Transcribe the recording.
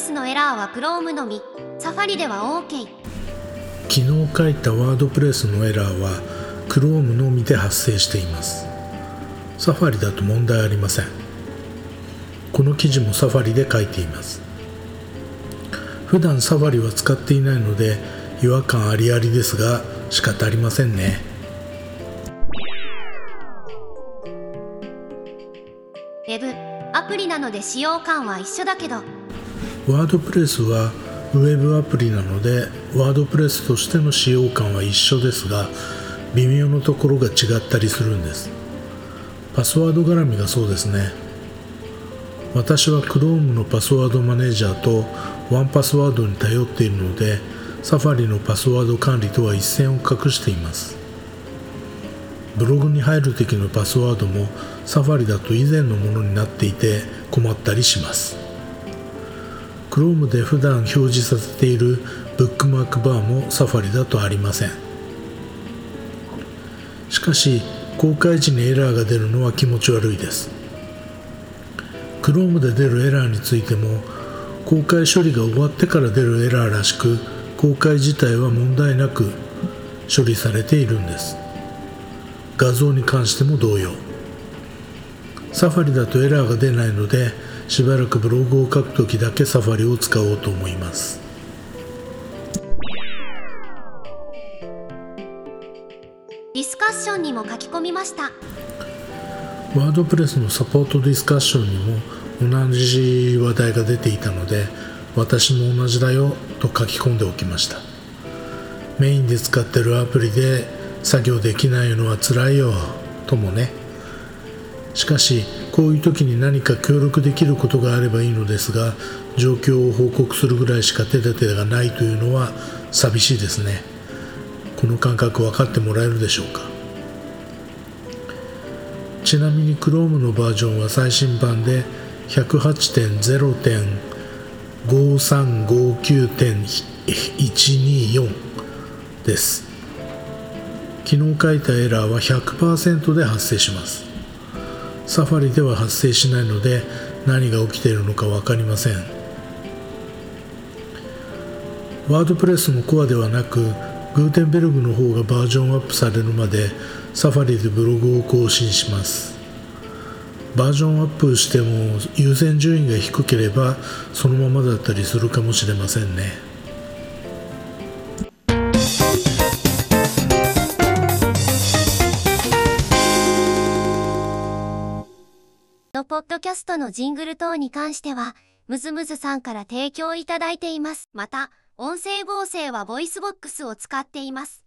スのエラーは Chrome のみ、サファリでは OK。昨日書いたワードプレスのエラーは Chrome のみで発生しています。サファリだと問題ありません。この記事もサファリで書いています。普段サファリは使っていないので違和感ありありですが仕方ありませんね。ウェブ、アプリなので使用感は一緒だけど、ワードプレスはウェブアプリなのでワードプレスとしての使用感は一緒ですが微妙なところが違ったりするんです。パスワード絡みがそうですね。私は Chrome のパスワードマネージャーとワンパスワードに頼っているのでサファリのパスワード管理とは一線を画しています。ブログに入る時のパスワードもサファリだと以前のものになっていて困ったりします。Chrome で普段表示させているブックマークバーもサファリだとありません。しかし公開時にエラーが出るのは気持ち悪いです。Chrome で出るエラーについても公開処理が終わってから出るエラーらしく公開自体は問題なく処理されているんです。画像に関しても同様。サファリだとエラーが出ないのでしばらくブログを書くときだけサファリを使おうと思います。ディスカッションにも書き込みました。ワードプレスのサポートディスカッションにも同じ話題が出ていたので私も同じだよと書き込んでおきました。メインで使ってるアプリで作業できないのは辛いよともね。しかしこういう時に何か協力できることがあればいいのですが状況を報告するぐらいしか手立てがないというのは寂しいですね。この感覚分かってもらえるでしょうか。ちなみに Chrome のバージョンは最新版で108.0.5359.124です。昨日書いたエラーは100%で発生します。サファリでは発生しないので何が起きているのか分かりません。ワードプレスのコアではなくグーテンベルグの方がバージョンアップされるまでサファリでブログを更新します。バージョンアップしても優先順位が低ければそのままだったりするかもしれませんね。のポッドキャストのジングル等に関しては、 MusMusさんから提供いただいています。また、音声合成は VOICEVOX を使っています。